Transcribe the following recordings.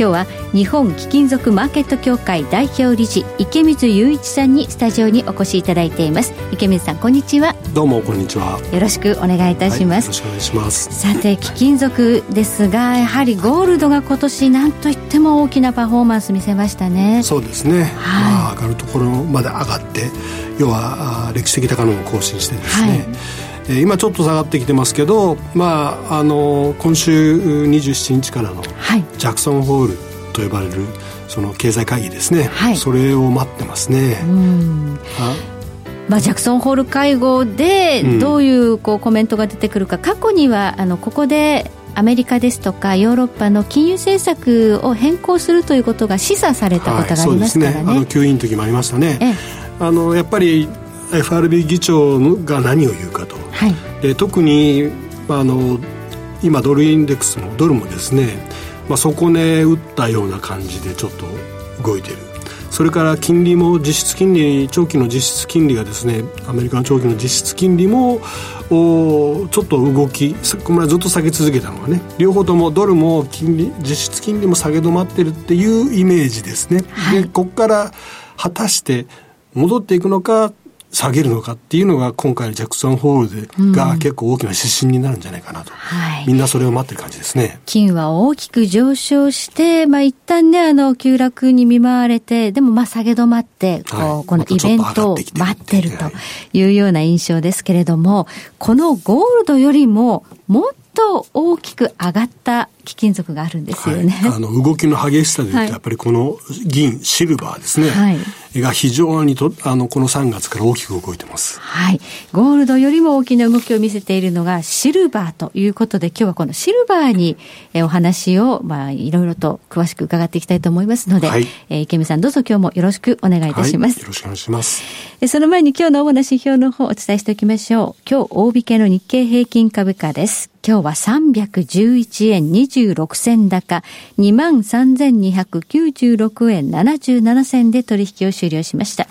今日は日本貴金属マーケット協会代表理事池水雄一さんにスタジオにお越しいただいています。池水さんこんにちは。どうもこんにちは。よろしくお願いいたします、はい、よろしくお願いしますさて貴金属ですがやはりゴールドが今年何といっても大きなパフォーマンス見せましたね。そうですね、はい、まあ、上がるところまで上がって要は歴史的高値を更新してですね、はい今ちょっと下がってきてますけど、まあ、あの今週27日からのジャクソンホールと呼ばれるその経済会議ですね、はい、それを待ってますね。まあ、ジャクソンホール会合でどういうこうコメントが出てくるか、うん、過去にはあのここでアメリカですとかヨーロッパの金融政策を変更するということが示唆されたことがありますからね。はい、ね。あの給油の時もありましたね。あのやっぱり FRB 議長が何を言うかと、はい、で特にあの今ドルインデックスもドルもですね、まあ、底値打ったような感じでちょっと動いてる。それから金利も実質金利長期の実質金利がですねアメリカの長期の実質金利もおちょっと動きこれはずっと下げ続けたのはね両方ともドルも金利実質金利も下げ止まってるっていうイメージですね、はい、でここから果たして戻っていくのか下げるのかっていうのが今回のジャクソンホールでが結構大きな指針になるんじゃないかなと、はい、みんなそれを待ってる感じですね。金は大きく上昇して、まあ、一旦ねあの急落に見舞われてでもまあ下げ止まってこう、はい、このイベントを待ってるというような印象ですけれども、このゴールドよりももっと大きく上がった貴金属があるんですよね、はい、あの動きの激しさでいうと、やっぱりこの銀、シルバーですね、はい、が非常にとあのこの3月から大きく動いてます、はい、ゴールドよりも大きな動きを見せているのがシルバーということで今日はこのシルバーにえお話を、まあ、いろいろと詳しく伺っていきたいと思いますので、はい、え池見さんどうぞ今日もよろしくお願いいたします、はい、よろしくお願いします。その前に今日の主な指標の方お伝えしておきましょう。今日大引けの日経平均株価です今日は311円26銭高、23,296円77銭で取引を終了しました。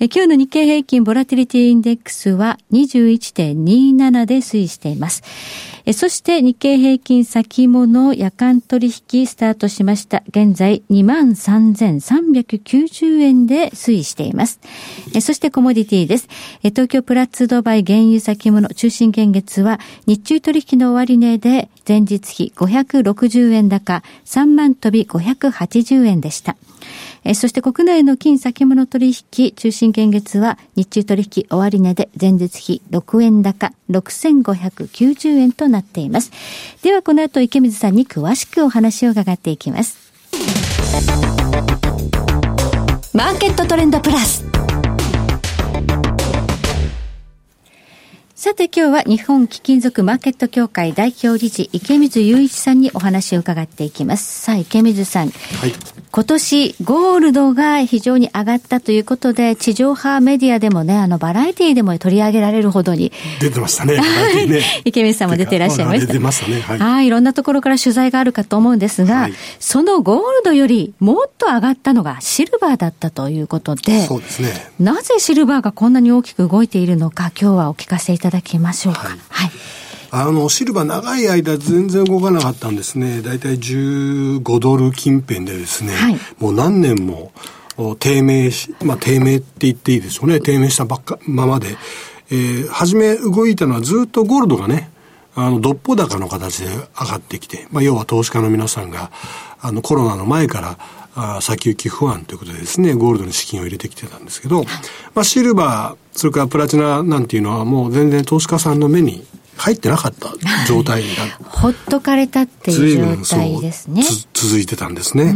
今日の日経平均ボラティリティインデックスは21.27で推移しています。そして日経平均先物夜間取引スタートしました。現在23,390円で推移しています。そしてコモディティです。東京プラッツドバイ原油先物中心現月は日中取引の終値で前日比560円高3万飛び580円でした。えそして国内の金先物取引中心現月は日中取引終値で前日比6円高6590円となっています。ではこの後池水さんに詳しくお話を伺っていきます。マーケットトレンドプラス。さて今日は日本貴金属マーケット協会代表理事池水雄一さんにお話を伺っていきます。さあ池水さん。はい。今年ゴールドが非常に上がったということで、地上波メディアでもね、あのバラエティでも取り上げられるほどに。出てましたね。ね池水さんも出ていらっしゃいました。出てましたね。はい。はい。いろんなところから取材があるかと思うんですが、はい、そのゴールドよりもっと上がったのがシルバーだったということで、そうですね。なぜシルバーがこんなに大きく動いているのか、今日はお聞かせいただきましょうか。はい、はいあの、シルバー長い間全然動かなかったんですね。だいたい15ドル近辺でですね、はい、もう何年も低迷し、まあ低迷って言っていいでしょうね。低迷したばっか、ままで。えー、初め動いたのはずっとゴールドがね、あの、どっぽ高の形で上がってきて、まあ要は投資家の皆さんが、あの、コロナの前から、あ先行き不安ということでですね、ゴールドに資金を入れてきてたんですけど、まあシルバー、それからプラチナなんていうのはもう全然投資家さんの目に入ってなかった状態にな ほっとかれたっていう状態ですね。続いてたんですね。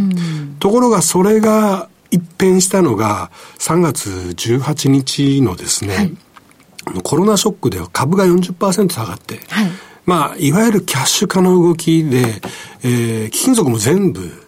ところがそれが一変したのが3月18日のですね、はい、コロナショックでは株が40%下がって、はい、まあ、いわゆるキャッシュ化の動きで、えー、貴金属も全部、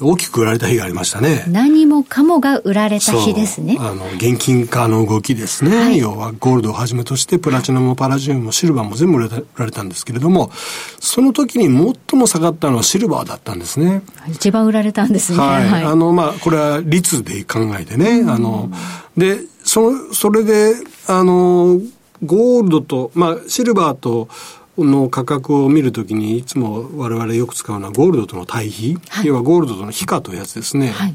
大きく売られた日がありましたね。何もかもが売られた日ですね。あの、現金化の動きですね。はい、要はゴールドをはじめとしてプラチナもパラジウムもシルバーも全部売られたんですけれども、その時に最も下がったのはシルバーだったんですね。一番売られたんですね。はい。はい、あの、まあ、これは率で考えてね、あの、で、その、それで、あの、ゴールドと、まあ、シルバーと、の価格を見るときにいつも我々よく使うのはゴールドとの対比、はい、要はゴールドとの比価というやつですね。はい。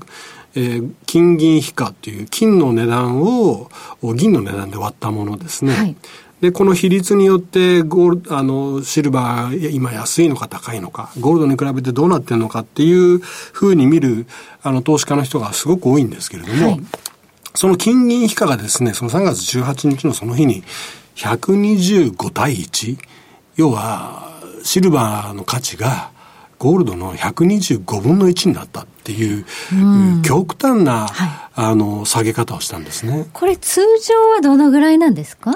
えー、金銀比価っていう金の値段を銀の値段で割ったものですね。はい、で、この比率によってゴール、あの、シルバー、今安いのか高いのか、ゴールドに比べてどうなってるのかっていうふうに見る、あの、投資家の人がすごく多いんですけれども、はい、その金銀比価がですね、その3月18日のその日に125対1、要は、シルバーの価値が、ゴールドの125分の1になったっていう、うん、極端な、はい、あの、下げ方をしたんですね。これ通常はどのぐらいなんですか？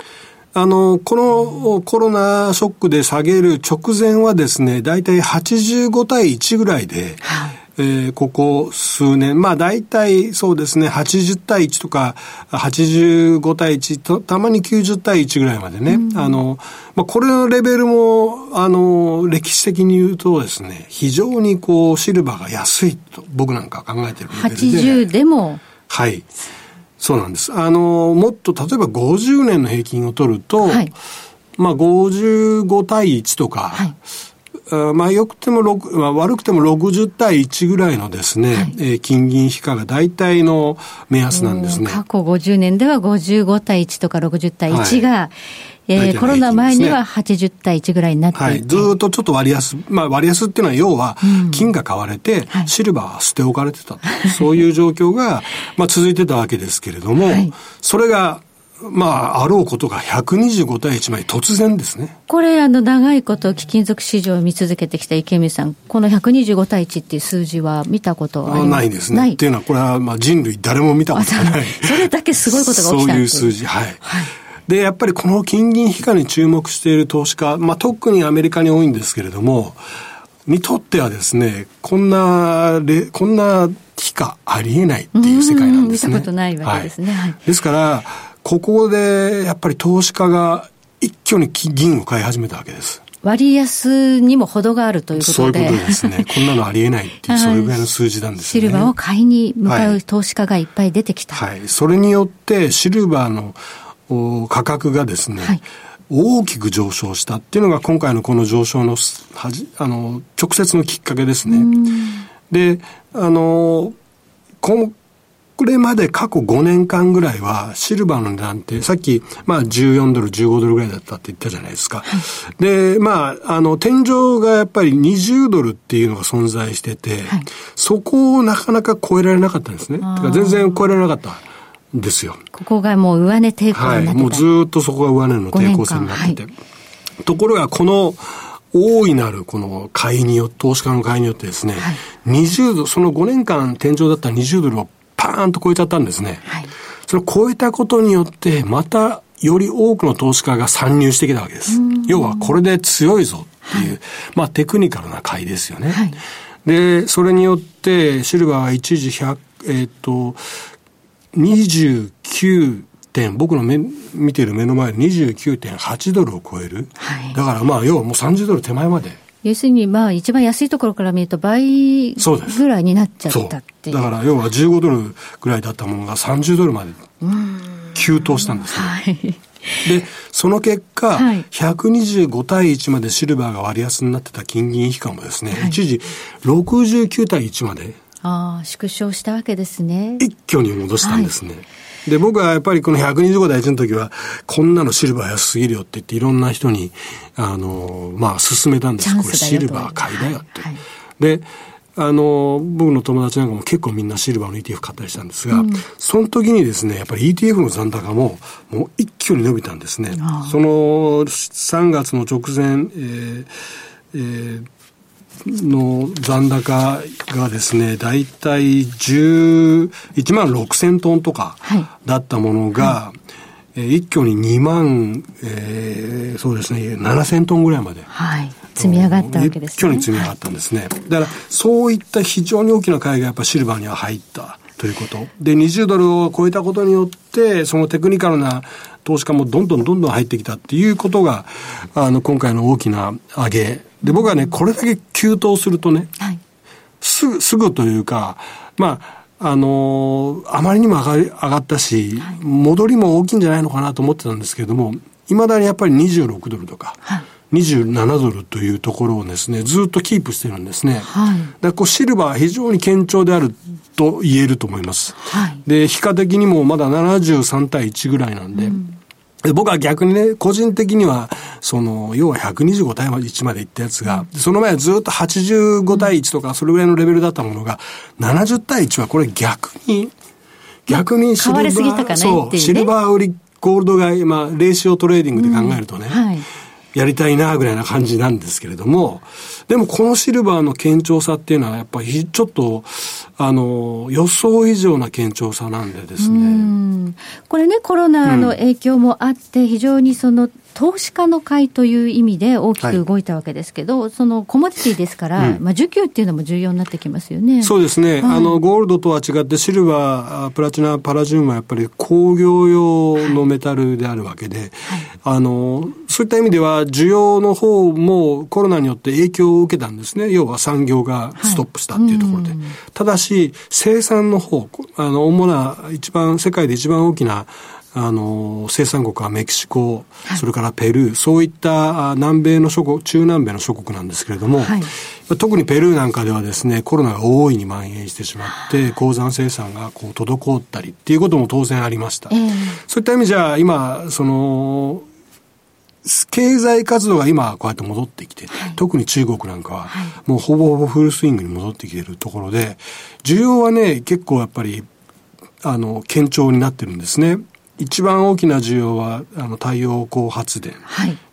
あの、このコロナショックで下げる直前はですね、大体85対1ぐらいで、はいえー、ここ数年、まあ大体そうですね、80対1とか、85対1と、たまに90対1ぐらいまでね、うん、あの、まあこれのレベルも、あの、歴史的に言うとですね、非常にこう、シルバーが安いと僕なんか考えてるレベルで。80でも。はい。そうなんです。あの、もっと例えば50年の平均を取ると、はい、まあ55対1とか、はいまあ、よくても6、まあ、悪くても60対1ぐらいのですね、はい、えー、金銀比価が大体の目安なんですね。過去50年では55対1とか60対1が、はい、えー、コロナ前には80対1ぐらいになって。いて、はい、ずっとちょっと割安、まあ割安っていうのは要は、金が買われて、シルバーは捨て置かれてた、そういう状況が、まあ続いてたわけですけれども、それがまあ、あろうことが125対1枚突然ですね。これ、あの、長いこと貴金属市場を見続けてきた池見さん、この125対1っていう数字は見たことはない？ですね。っていうのは、これはまあ人類誰も見たことがない。それだけすごいことが起きたそういう数字、はい。はいで、やっぱりこの金銀比価に注目している投資家、まあ、特にアメリカに多いんですけれども、にとってはですね、こんな、こんな比価ありえないっていう世界なんですね。見たことないわけですね。はい、ですから、ここでやっぱり投資家が一挙に銀を買い始めたわけです。割安にも程があるということで。そういうことですね。こんなのありえないっていう、それぐらいの数字なんですね。シルバーを買いに向かう投資家がいっぱい出てきた。はい。はい、それによって、シルバーの価格がですね、はい、大きく上昇したっていうのが今回のこの上昇のはじあの直接のきっかけですね。で、あの、ここれまで過去5年間ぐらいは、シルバーの値段って、さっき、まあ14ドル、15ドルぐらいだったって言ったじゃないですか。で、まあ、あの、天井がやっぱり20ドルっていうのが存在してて、はい、そこをなかなか超えられなかったんですね。全然超えられなかった。ですよ。ここがもう上値抵抗になってはい、もうずっとそこが上値の抵抗線になってて。はい、ところが、この、大いなるこの買いによって、投資家の買いによってですね、はい、20ドル、その5年間天井だった20ドルをパーンと超えちゃったんですね。はい、それを超えたことによって、またより多くの投資家が参入してきたわけです。要はこれで強いぞっていう、はい、まあテクニカルな買いですよね。はい、で、それによってシルバーは一時100、えっ、ー、と、29点、僕の目見てる目の前で29.8ドルを超える。はい、だからまあ要はもう30ドル手前まで。要するに、まあ、一番安いところから見ると倍ぐらいになっちゃったってだから要は15ドルぐらいだったものが30ドルまで急騰したんですね。はい、で、その結果、はい、125対1までシルバーが割安になってた金銀比価もですね、はい、一時69対1まで。ああ、縮小したわけですね。一挙に戻したんですね。はいで、僕はやっぱりこの125代1の時は、こんなのシルバー安すぎるよって言って、いろんな人に、あの、まあ、勧めたんです。これシルバー買いだよって。はいはい、で、あの、僕の友達なんかも結構みんなシルバーの ETF 買ったりしたんですが、うん、その時にですね、やっぱり ETF の残高も、もう一挙に伸びたんですね。その3月の直前、えーえーの残高がですね、だいたい11万6千トンとかだったものが、はいはいえー、一挙に2万、えー、そうですね、7000トンぐらいまで。はい。積み上がったわけですね。一挙に積み上がったんですね。だから、そういった非常に大きな買いがやっぱシルバーには入った。ということ。で、20ドルを超えたことによって、そのテクニカルな投資家もどんどんどんどん入ってきたっていうことが、あの、今回の大きな上げ。で、僕はね、これだけ急騰するとね、はい、すぐ、すぐというか、まあ、あのあまりにも上がり上がったし、はい、戻りも大きいんじゃないのかなと思ってたんですけれども、いまだにやっぱり26ドルとか、はい27ドルというところをですね、ずっとキープしてるんですね。はい。だこうシルバーは非常に堅調であると言えると思います。はい。で、比価的にもまだ73対1ぐらいなんで、うんで僕は逆にね、個人的には、その、要は125対1まで行ったやつが、うん、その前はずっと85対1とか、それぐらいのレベルだったものが、70対1はこれ逆に、逆にシルバー、そう、シルバー売り、ゴールド買い、まあ、レーシオトレーディングで考えるとね、うんはいやりたいなぐらいな感じなんですけれども、でもこのシルバーの堅調さっていうのはやっぱりちょっと、あの、予想以上な堅調さなんでですね。これね、コロナの影響もあって、非常にその投資家の買いという意味で大きく動いたわけですけど、はい、そのコモディティですから、うん、まあ、需給っていうのも重要になってきますよね。そうですね。はい、あの、ゴールドとは違って、シルバー、プラチナ、パラジウムはやっぱり工業用のメタルであるわけで、はい、あの、そういった意味では、需要の方もコロナによって影響を受けたんですね。要は産業がストップしたっていうところで。ただし、生産の方、あの、主な、一番、世界で一番大きな、あの、生産国はメキシコ、はい、それからペルー、そういった南米の諸国、中南米の諸国なんですけれども、はい、特にペルーなんかではですね、コロナが大いに蔓延してしまって、鉱山生産がこう滞ったりっていうことも当然ありました。えー、そういった意味じゃ、今、その、経済活動が今こうやって戻ってきて、はい、特に中国なんかは、もうほぼほぼフルスイングに戻ってきているところで、需要はね、結構やっぱり、あの、堅調になってるんですね。一番大きな需要はあの太陽光発電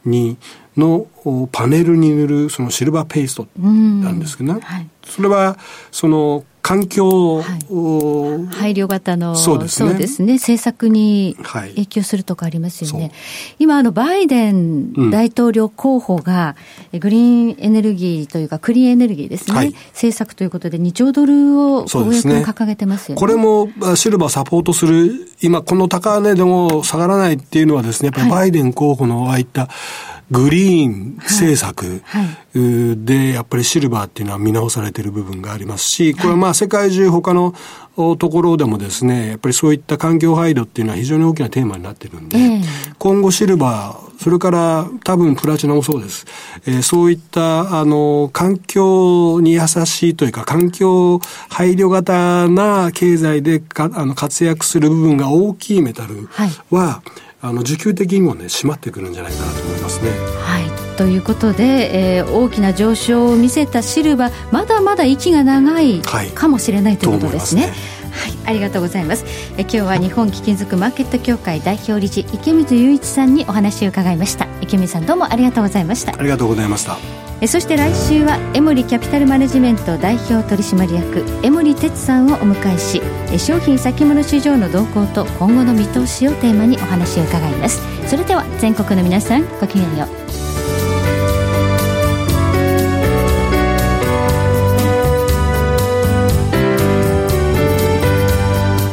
に、のパネルに塗るそのシルバーペーストなんですけどね、はい、それはその環境、はい、配慮型のそうですね。すね。政策に影響するとかありますよね、はい、今あのバイデン大統領候補が、グリーンエネルギーというかクリーンエネルギーですね、はい、政策ということで2兆ドルを公約に掲げてますよね、これもシルバーサポートする今この高値でも下がらないっていうのはですねやっぱりバイデン候補のああいったグリーン政策で、やっぱりシルバーっていうのは見直されている部分がありますし、これはまあ世界中他のところでもですね、やっぱりそういった環境配慮っていうのは非常に大きなテーマになってるんで、今後シルバー、それから多分プラチナもそうです。えー、そういった、あの、環境に優しいというか、環境配慮型な経済でかあの活躍する部分が大きいメタルは、はいあの需給的にもね締まってくるんじゃないかなと思いますね。はいということで、えー、大きな上昇を見せたシルバーまだまだ息が長いかもしれない、ということですね。はい、ありがとうございます。え今日は日本貴金属マーケット協会代表理事池水雄一さんにお話を伺いました。池水さんどうもありがとうございました。ありがとうございました。えそして来週はエモリキャピタルマネジメント代表取締役江森哲さんをお迎えしえ商品先物市場の動向と今後の見通しをテーマにお話を伺います。それでは全国の皆さんごきげんよう